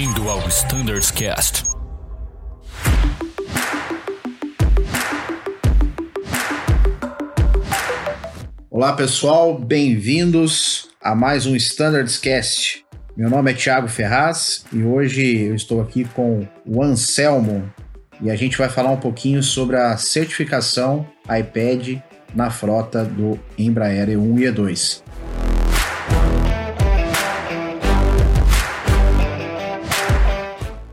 Bem-vindo ao Standards Cast. Olá pessoal, bem-vindos a mais um Standards Cast. Meu nome é Thiago Ferraz e hoje eu estou aqui com o Anselmo e a gente vai falar um pouquinho sobre a certificação iPad na frota do Embraer E1 e E2.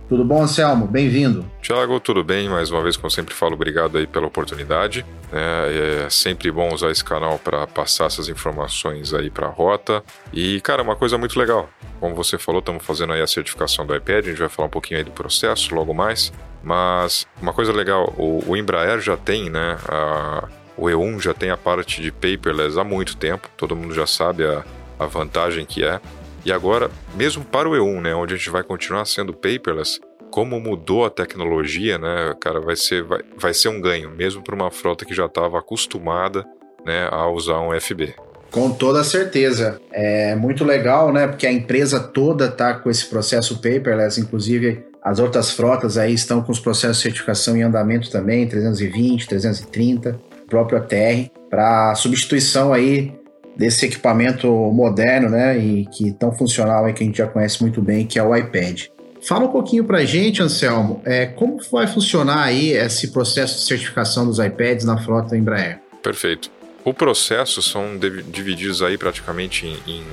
Tudo bom, Anselmo? Bem-vindo. Tiago, tudo bem? Mais uma vez, como sempre falo, obrigado aí pela oportunidade. É, é sempre bom usar esse canal para passar essas informações aí para a rota. E, cara, uma coisa muito legal. Como você falou, estamos fazendo aí a certificação do iPad. A gente vai falar um pouquinho aí do processo logo mais. Mas uma coisa legal, o, o Embraer já tem, né? A, o E1 já tem a parte de paperless há muito tempo. Todo mundo já sabe a, a vantagem que é. E agora, mesmo para o E1, né, onde a gente vai continuar sendo paperless, como mudou a tecnologia, né, cara, vai ser, vai, vai ser um ganho, mesmo para uma frota que já estava acostumada né, a usar um FB. Com toda certeza. É muito legal, né? Porque a empresa toda está com esse processo paperless, inclusive as outras frotas aí estão com os processos de certificação em andamento também, 320, 330, próprio ATR, para substituição aí desse equipamento moderno, né, e que tão funcional aí que a gente já conhece muito bem, que é o iPad. Fala um pouquinho para a gente, Anselmo, é, como vai funcionar aí esse processo de certificação dos iPads na frota Embraer? Perfeito. O processo são divididos aí praticamente em, em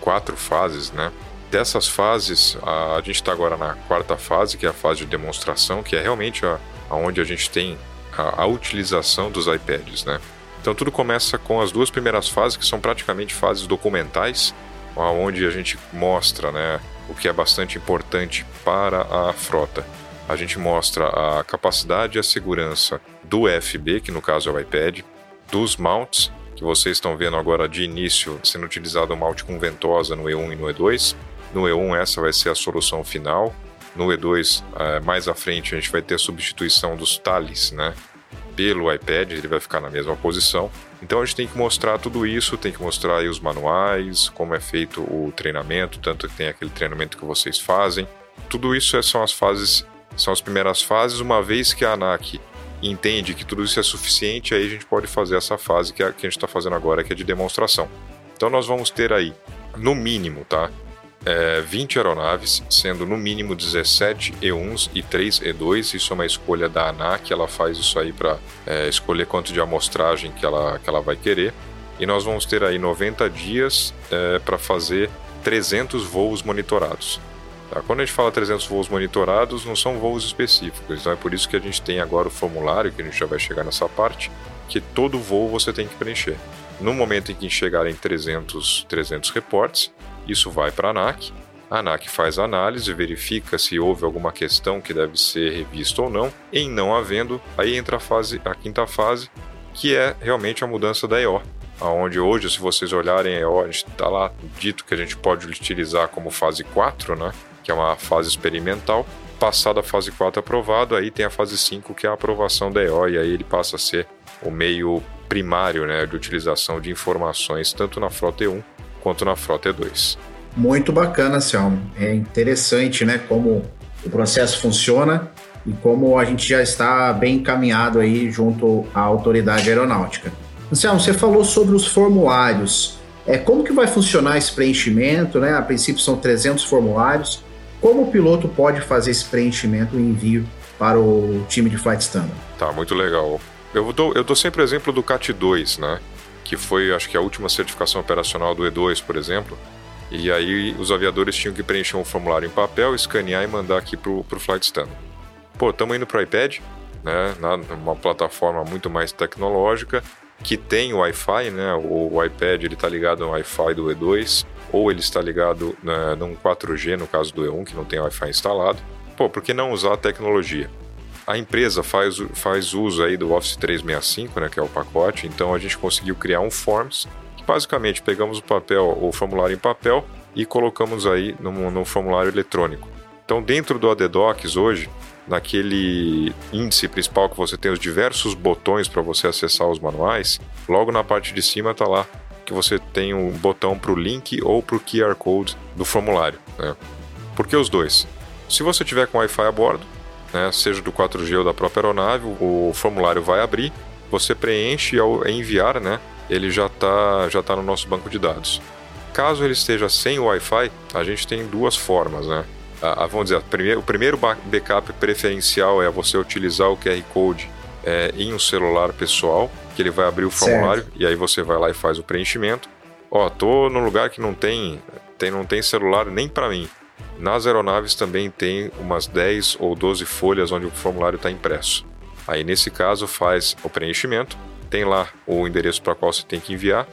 quatro fases, né? Dessas fases, a, a gente está agora na quarta fase, que é a fase de demonstração, que é realmente a, onde a gente tem a, a utilização dos iPads, né? Então tudo começa com as duas primeiras fases, que são praticamente fases documentais, onde a gente mostra né, o que é bastante importante para a frota. A gente mostra a capacidade e a segurança do FB, que no caso é o iPad, dos mounts, que vocês estão vendo agora de início sendo utilizado o mount com ventosa no E1 e no E2. No E1 essa vai ser a solução final. No E2, eh, mais à frente, a gente vai ter a substituição dos tales, né? Pelo iPad, ele vai ficar na mesma posição. Então a gente tem que mostrar tudo isso, tem que mostrar os manuais, como é feito o treinamento, tanto que tem aquele treinamento que vocês fazem. Tudo isso é, são as fases, são as primeiras fases, uma vez que a ANAC entende que tudo isso é suficiente, aí a gente pode fazer essa fase que, é, que a gente está fazendo agora, que é de demonstração. Então nós vamos ter aí, no mínimo, tá? É, 20 aeronaves, sendo no mínimo 17 E1s e 3 E2. Isso é uma escolha da ANAC, ela faz isso aí para é, escolher quanto de amostragem que ela, que ela vai querer. E nós vamos ter aí 90 dias é, para fazer 300 voos monitorados. Tá? Quando a gente fala 300 voos monitorados, não são voos específicos, então é por isso que a gente tem agora o formulário, que a gente já vai chegar nessa parte, que todo voo você tem que preencher. No momento em que chegarem 300, 300 reportes, isso vai para a ANAC. A ANAC faz análise, verifica se houve alguma questão que deve ser revista ou não. Em não havendo, aí entra a, fase, a quinta fase, que é realmente a mudança da EO. Onde hoje, se vocês olharem a gente está lá dito que a gente pode utilizar como fase 4, né? que é uma fase experimental. Passada a fase 4 aprovado, aí tem a fase 5, que é a aprovação da EO, e aí ele passa a ser o meio primário né, de utilização de informações, tanto na frota E1 quanto na frota E2. Muito bacana, Selmo. É interessante, né, como o processo funciona e como a gente já está bem encaminhado aí junto à autoridade aeronáutica. Anselmo, você falou sobre os formulários. É, como que vai funcionar esse preenchimento, né? A princípio são 300 formulários. Como o piloto pode fazer esse preenchimento e envio para o time de Flight Standard? Tá, muito legal. Eu dou, eu dou sempre o exemplo do CAT2, né? Que foi, acho que, a última certificação operacional do E2, por exemplo. E aí os aviadores tinham que preencher um formulário em papel, escanear e mandar aqui para o Flight Standard. Pô, estamos indo para o iPad, né, uma plataforma muito mais tecnológica, que tem Wi-Fi, né, o, iPad ele está ligado no Wi-Fi do E2, ou ele está ligado né, num 4G, no caso do E1, que não tem Wi-Fi instalado. Pô, por que não usar a tecnologia? A empresa faz, faz uso aí do Office 365, né, que é o pacote, então a gente conseguiu criar um Forms, que basicamente pegamos o papel, o formulário em papel e colocamos aí no, no formulário eletrônico. Então dentro do ADDocs hoje, naquele índice principal que você tem os diversos botões para você acessar os manuais, logo na parte de cima está lá que você tem um botão para o link ou para o QR Code do formulário. Né? Por que os dois? Se você tiver com Wi-Fi a bordo, né, seja do 4G ou da própria aeronave, o formulário vai abrir, você preenche e ao enviar, né, ele já está já tá no nosso banco de dados. Caso ele esteja sem Wi-Fi, a gente tem duas formas, né? A, vamos dizer, o primeiro backup preferencial é você utilizar o QR Code é, em um celular pessoal, que ele vai abrir o formulário certo. e aí você vai lá e faz o preenchimento. Ó, tô num lugar que não tem, tem não tem celular nem para mim. Nas aeronaves também tem umas 10 ou 12 folhas onde o formulário está impresso. Aí nesse caso faz o preenchimento, tem lá o endereço para qual você tem que enviar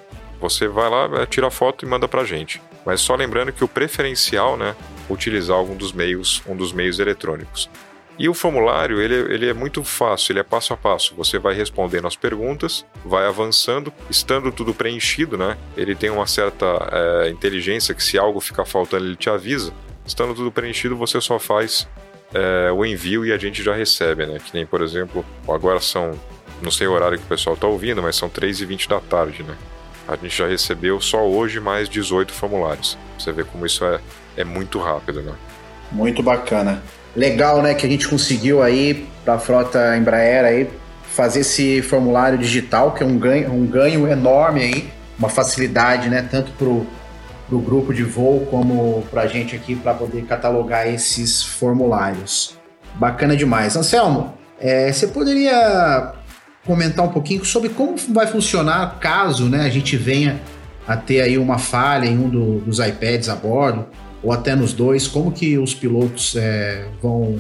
você vai lá, tira a foto e manda para a gente. Mas só lembrando que o preferencial, né, utilizar algum dos meios, um dos meios eletrônicos. E o formulário, ele, ele é muito fácil, ele é passo a passo. Você vai respondendo as perguntas, vai avançando, estando tudo preenchido, né? Ele tem uma certa é, inteligência que se algo ficar faltando, ele te avisa. Estando tudo preenchido, você só faz é, o envio e a gente já recebe, né? Que nem, por exemplo, agora são, não sei o horário que o pessoal está ouvindo, mas são 3h20 da tarde, né? A gente já recebeu só hoje mais 18 formulários. Você vê como isso é, é muito rápido, né? Muito bacana. Legal, né, que a gente conseguiu aí para a frota Embraer aí fazer esse formulário digital, que é um ganho, um ganho enorme aí, uma facilidade, né, tanto para o grupo de voo como para a gente aqui para poder catalogar esses formulários. Bacana demais. Anselmo, é, você poderia comentar um pouquinho sobre como vai funcionar caso né, a gente venha a ter aí uma falha em um do, dos iPads a bordo, ou até nos dois, como que os pilotos é, vão,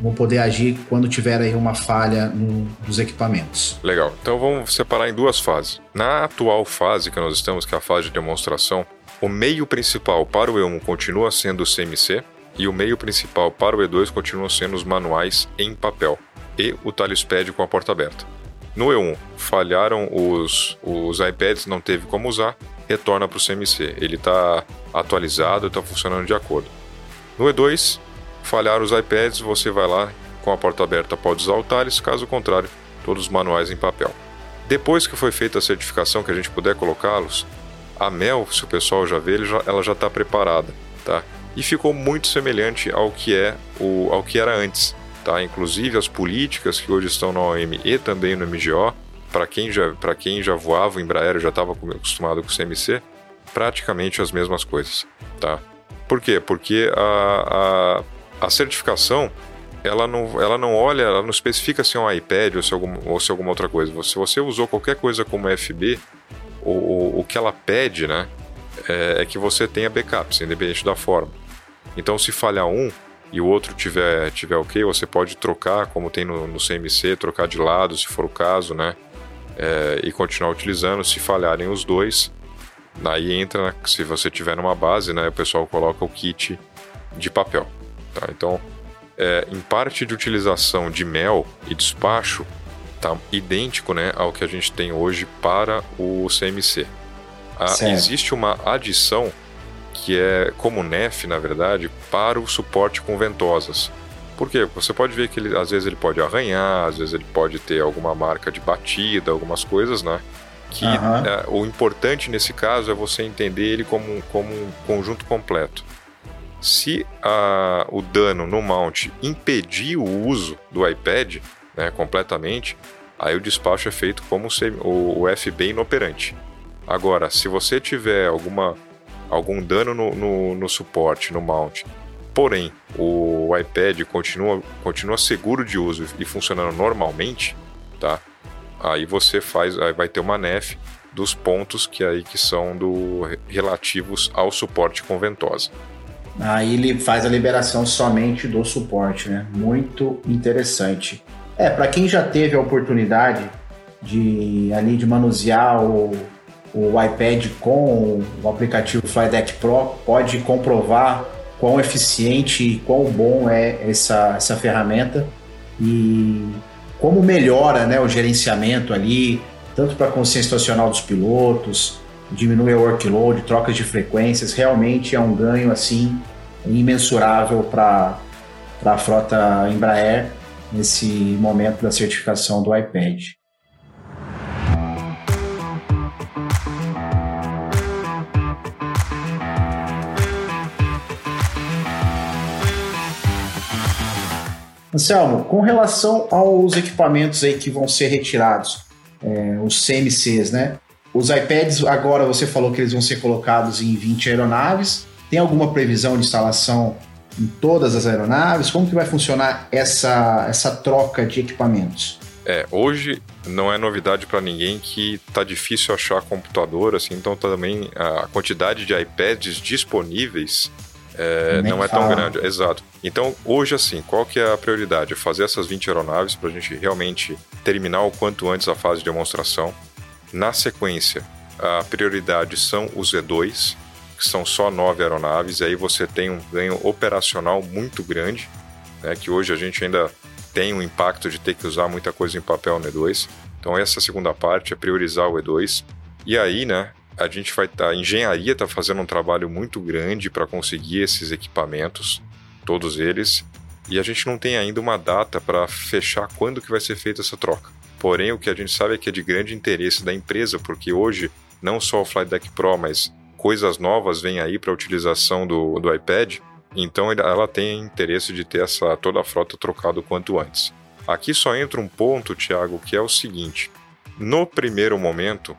vão poder agir quando tiver aí uma falha no, equipamentos. Legal, então vamos separar em duas fases. Na atual fase que nós estamos, que é a fase de demonstração, o meio principal para o E1 continua sendo o CMC e o meio principal para o E2 continua sendo os manuais em papel e o Talispad com a porta aberta. No E1, falharam os, os iPads, não teve como usar, retorna para o CMC. Ele está atualizado, está funcionando de acordo. No E2, falharam os iPads, você vai lá com a porta aberta, pode usar o Thales, caso contrário, todos os manuais em papel. Depois que foi feita a certificação, que a gente puder colocá-los, a Mel, se o pessoal já vê, ela já está preparada, tá? E ficou muito semelhante ao que é o, ao que era antes. Tá? Inclusive as políticas que hoje estão no OM e também no MGO, para quem, já, quem já voava o Embraer já estava acostumado com o CMC, praticamente as mesmas coisas. Tá? Por quê? Porque a, a, a certificação ela não, ela não olha, ela não especifica se é um iPad ou se, é algum, ou se é alguma outra coisa. Se você usou qualquer coisa como FB, o, o, o que ela pede né, é, é que você tenha backups, independente da forma. Então, se falhar um, e o outro tiver, tiver ok, você pode trocar, como tem no, no CMC, trocar de lado se for o caso, né? É, e continuar utilizando. Se falharem os dois, aí entra, se você tiver numa base, né? O pessoal coloca o kit de papel. Tá? Então, é, em parte de utilização de mel e despacho, tá idêntico né, ao que a gente tem hoje para o CMC. Ah, existe uma adição que é como NEF, na verdade, para o suporte com ventosas. Por quê? Você pode ver que ele, às vezes ele pode arranhar, às vezes ele pode ter alguma marca de batida, algumas coisas, né? Que uhum. é, o importante nesse caso é você entender ele como, como um conjunto completo. Se a, o dano no mount impedir o uso do iPad né, completamente, aí o despacho é feito como o, FB inoperante. Agora, se você tiver alguma algum dano no, no, no suporte, no mount. Porém, o iPad continua, continua seguro de uso e funcionando normalmente, tá? Aí você faz, aí vai ter uma NEF dos pontos que aí que são do relativos ao suporte com ventosa. Aí ele faz a liberação somente do suporte, né? Muito interessante. É, para quem já teve a oportunidade de ali de manusear o o iPad com o aplicativo FlyDeck Pro pode comprovar quão eficiente e quão bom é essa, essa ferramenta. E como melhora né, o gerenciamento ali, tanto para a consciência situacional dos pilotos, diminui o workload, trocas de frequências, realmente é um ganho assim imensurável para a frota Embraer nesse momento da certificação do iPad. Anselmo, com relação aos equipamentos aí que vão ser retirados, é, os CMCs, né? Os iPads, agora você falou que eles vão ser colocados em 20 aeronaves. Tem alguma previsão de instalação em todas as aeronaves? Como que vai funcionar essa, essa troca de equipamentos? É, hoje não é novidade para ninguém que tá difícil achar computador, assim, então também a quantidade de iPads disponíveis é, não é tão grande. Exato. Então, hoje, assim, qual que é a prioridade? Fazer essas 20 aeronaves para a gente realmente terminar o quanto antes a fase de demonstração. Na sequência, a prioridade são os E2, que são só nove aeronaves, e aí você tem um ganho operacional muito grande, né, que hoje a gente ainda tem um impacto de ter que usar muita coisa em papel no E2. Então essa segunda parte é priorizar o E2. E aí, né, a gente vai tá, a engenharia está fazendo um trabalho muito grande para conseguir esses equipamentos, todos eles, e a gente não tem ainda uma data para fechar quando que vai ser feita essa troca. Porém, o que a gente sabe é que é de grande interesse da empresa, porque hoje não só o Flight Deck Pro, mas coisas novas vêm aí para a utilização do, do iPad, então ela tem interesse de ter essa toda a frota trocada o quanto antes. Aqui só entra um ponto, Thiago, que é o seguinte: no primeiro momento,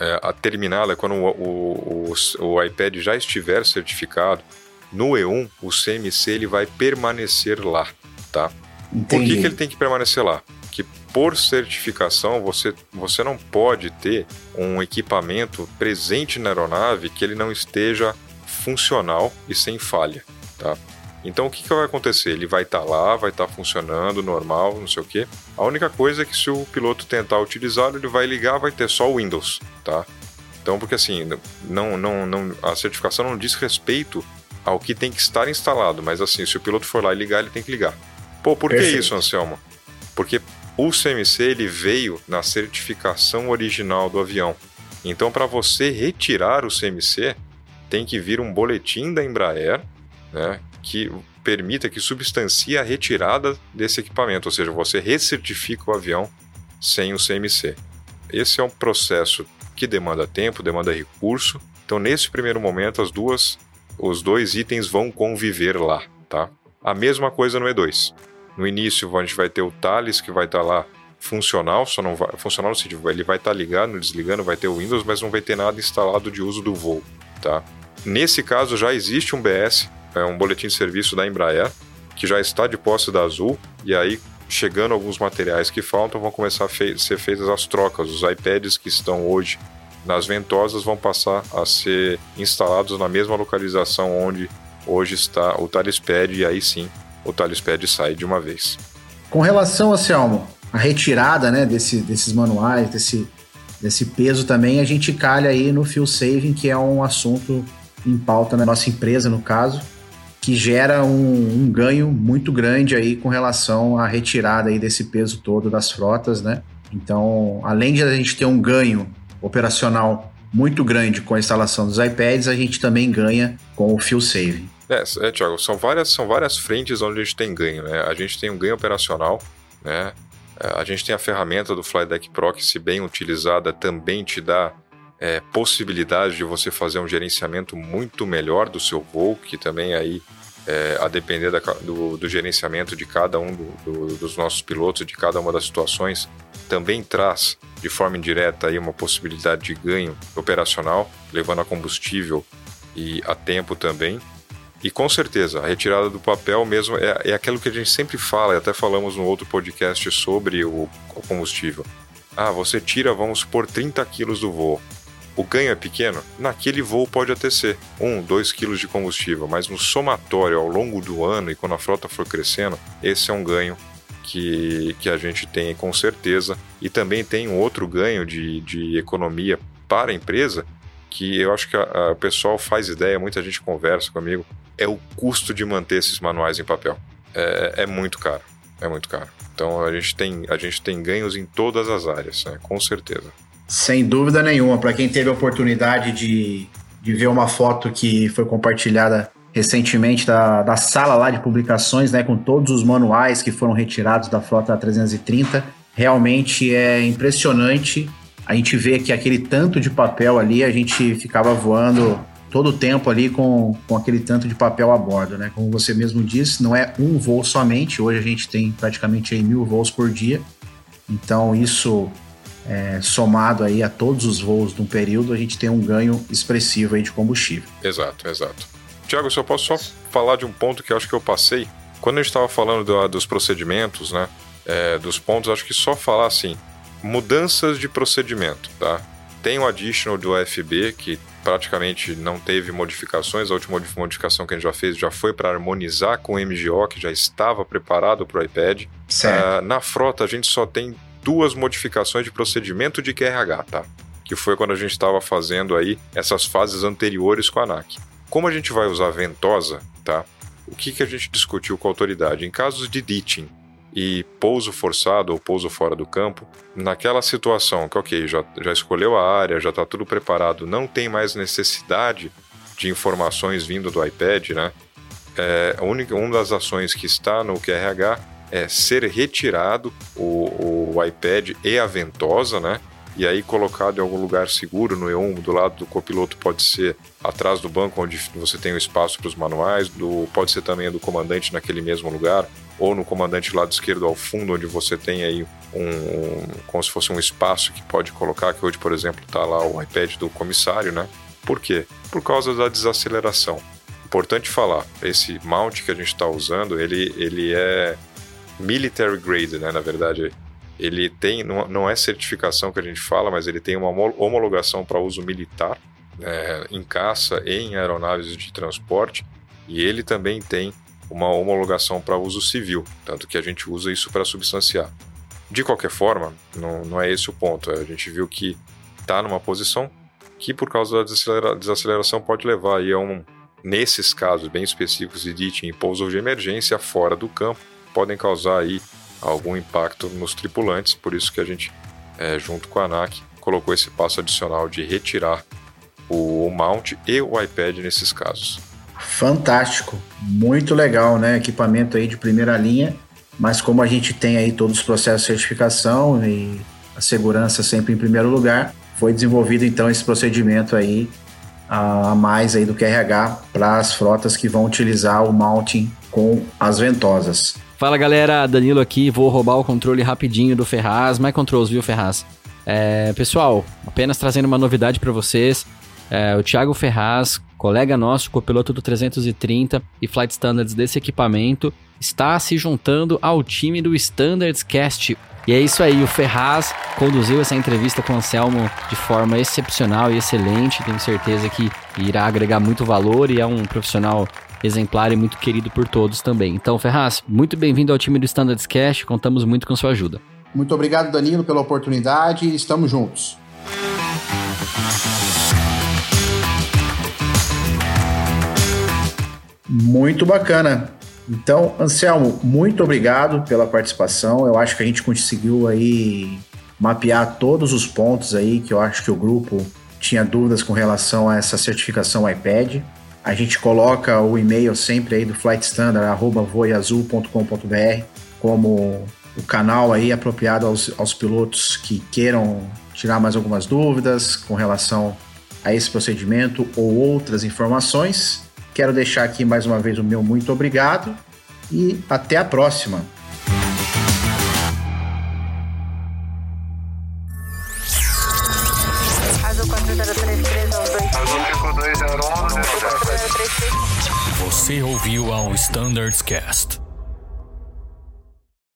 é, a terminal é quando o, o, o, o iPad já estiver certificado, no E1 o CMC ele vai permanecer lá, tá? Entendi. Por que, que ele tem que permanecer lá? Por certificação você, você não pode ter um equipamento presente na aeronave que ele não esteja funcional e sem falha, tá? Então o que, que vai acontecer? Ele vai estar tá lá, vai estar tá funcionando normal, não sei o que. A única coisa é que se o piloto tentar utilizá-lo, ele vai ligar, vai ter só o Windows, tá? Então porque assim, não, não, não, a certificação não diz respeito ao que tem que estar instalado, mas assim, se o piloto for lá e ligar, ele tem que ligar. Pô, por Perfeito. que isso, Anselmo? Porque o CMC ele veio na certificação original do avião. Então, para você retirar o CMC, tem que vir um boletim da Embraer, né, que permita que substancie a retirada desse equipamento, ou seja, você recertifica o avião sem o CMC. Esse é um processo que demanda tempo, demanda recurso. Então, nesse primeiro momento, as duas, os dois itens vão conviver lá, tá? A mesma coisa no E2. No início a gente vai ter o Thales que vai estar tá lá funcional, só não vai funcional no sentido, ele vai estar tá ligando, desligando, vai ter o Windows, mas não vai ter nada instalado de uso do voo, tá? Nesse caso já existe um BS, é um boletim de serviço da Embraer, que já está de posse da Azul, e aí chegando alguns materiais que faltam, vão começar a ser feitas as trocas. Os iPads que estão hoje nas ventosas vão passar a ser instalados na mesma localização onde hoje está o Thales Pad, e aí sim o Talispad sai de uma vez. Com relação, Anselmo, a retirada né, desse, desses manuais, desse, desse peso também, a gente calha aí no fuel saving, que é um assunto em pauta na nossa empresa, no caso, que gera um, um, ganho muito grande aí com relação à retirada aí desse peso todo das frotas, né? Então, além de a gente ter um ganho operacional muito grande com a instalação dos iPads, a gente também ganha com o fuel saving. É, é Thiago, são várias, são várias frentes onde a gente tem ganho, né? A gente tem um ganho operacional, né? É, a gente tem a ferramenta do Flydeck Pro que, se bem utilizada, também te dá é, possibilidade de você fazer um gerenciamento muito melhor do seu voo, que também aí, é, a depender da, do, do, gerenciamento de cada um do, do, dos nossos pilotos, de cada uma das situações, também traz de forma indireta aí uma possibilidade de ganho operacional, levando a combustível e a tempo também. E com certeza, a retirada do papel mesmo é, é aquilo que a gente sempre fala, e até falamos no outro podcast sobre o, o combustível. Ah, você tira, vamos supor, 30 quilos do voo. O ganho é pequeno? Naquele voo pode até ser 1, 2 quilos de combustível, mas no somatório ao longo do ano e quando a frota for crescendo, esse é um ganho que, que a gente tem com certeza. E também tem um outro ganho de, de economia para a empresa, que eu acho que o pessoal faz ideia, muita gente conversa comigo é o custo de manter esses manuais em papel. É, é muito caro, é muito caro. Então a gente tem, a gente tem ganhos em todas as áreas, né? com certeza. Sem dúvida nenhuma. Para quem teve a oportunidade de, de ver uma foto que foi compartilhada recentemente da, da sala lá de publicações, né, com todos os manuais que foram retirados da frota 330, realmente é impressionante. A gente vê que aquele tanto de papel ali, a gente ficava voando todo o tempo ali com, com aquele tanto de papel a bordo, né? Como você mesmo disse, não é um voo somente, hoje a gente tem praticamente mil voos por dia, então isso é, somado aí a todos os voos de um período, a gente tem um ganho expressivo aí de combustível. Exato, exato. Tiago, se eu posso só falar de um ponto que acho que eu passei, quando a gente estava falando do, dos procedimentos, né, é, dos pontos, acho que só falar assim, mudanças de procedimento, tá? Tem o additional do AFB, que praticamente não teve modificações. A última modificação que a gente já fez já foi para harmonizar com o MGO, que já estava preparado para o iPad. Uh, na frota, a gente só tem duas modificações de procedimento de QRH, tá? Que foi quando a gente estava fazendo aí essas fases anteriores com a ANAC. Como a gente vai usar ventosa, tá? O que, que a gente discutiu com a autoridade? Em casos de ditching, e pouso forçado ou pouso fora do campo, naquela situação que, ok, já, já escolheu a área, já está tudo preparado, não tem mais necessidade de informações vindo do iPad, né? É, a única, uma das ações que está no QRH é ser retirado o, o iPad e a ventosa, né? E aí colocado em algum lugar seguro no E1, do lado do copiloto pode ser atrás do banco onde você tem o espaço para os manuais, do, pode ser também do comandante naquele mesmo lugar, ou no comandante lado esquerdo ao fundo, onde você tem aí um, como se fosse um espaço que pode colocar, que hoje, por exemplo, está lá o iPad do comissário, né? Por quê? Por causa da desaceleração. Importante falar, esse mount que a gente está usando, ele, ele é military grade, né? Na verdade, ele tem, não é certificação que a gente fala, mas ele tem uma homologação para uso militar, é, em caça e em aeronaves de transporte, e ele também tem uma homologação para uso civil, tanto que a gente usa isso para substanciar. De qualquer forma, não, não é esse o ponto. A gente viu que está numa posição que, por causa da desaceleração, pode levar aí a um, nesses casos bem específicos de DIT em pouso de emergência fora do campo, podem causar aí algum impacto nos tripulantes. Por isso que a gente, é, junto com a ANAC, colocou esse passo adicional de retirar o mount e o iPad nesses casos. Fantástico, muito legal, né? Equipamento aí de primeira linha, mas como a gente tem aí todos os processos de certificação e a segurança sempre em primeiro lugar, foi desenvolvido então esse procedimento aí a mais aí do QRH para as frotas que vão utilizar o mounting com as ventosas. Fala galera, Danilo aqui, vou roubar o controle rapidinho do Ferraz, My Controls, viu Ferraz? É, pessoal, apenas trazendo uma novidade para vocês, é, o Thiago Ferraz colega nosso, copiloto do 330 e Flight Standards desse equipamento, está se juntando ao time do Standards Cast. E é isso aí, o Ferraz conduziu essa entrevista com o Anselmo de forma excepcional e excelente. Tenho certeza que irá agregar muito valor e é um profissional exemplar e muito querido por todos também. Então, Ferraz, muito bem-vindo ao time do Standards Cast, contamos muito com sua ajuda. Muito obrigado, Danilo, pela oportunidade e estamos juntos. Muito bacana. Então, Anselmo, muito obrigado pela participação. Eu acho que a gente conseguiu aí mapear todos os pontos aí que eu acho que o grupo tinha dúvidas com relação a essa certificação iPad. A gente coloca o e-mail sempre aí do Flight Standard, arroba voiazul.com.br, como o canal aí apropriado aos, aos pilotos que queiram tirar mais algumas dúvidas com relação a esse procedimento ou outras informações. Quero deixar aqui mais uma vez o meu muito obrigado e até a próxima. Você ouviu ao Standards Cast.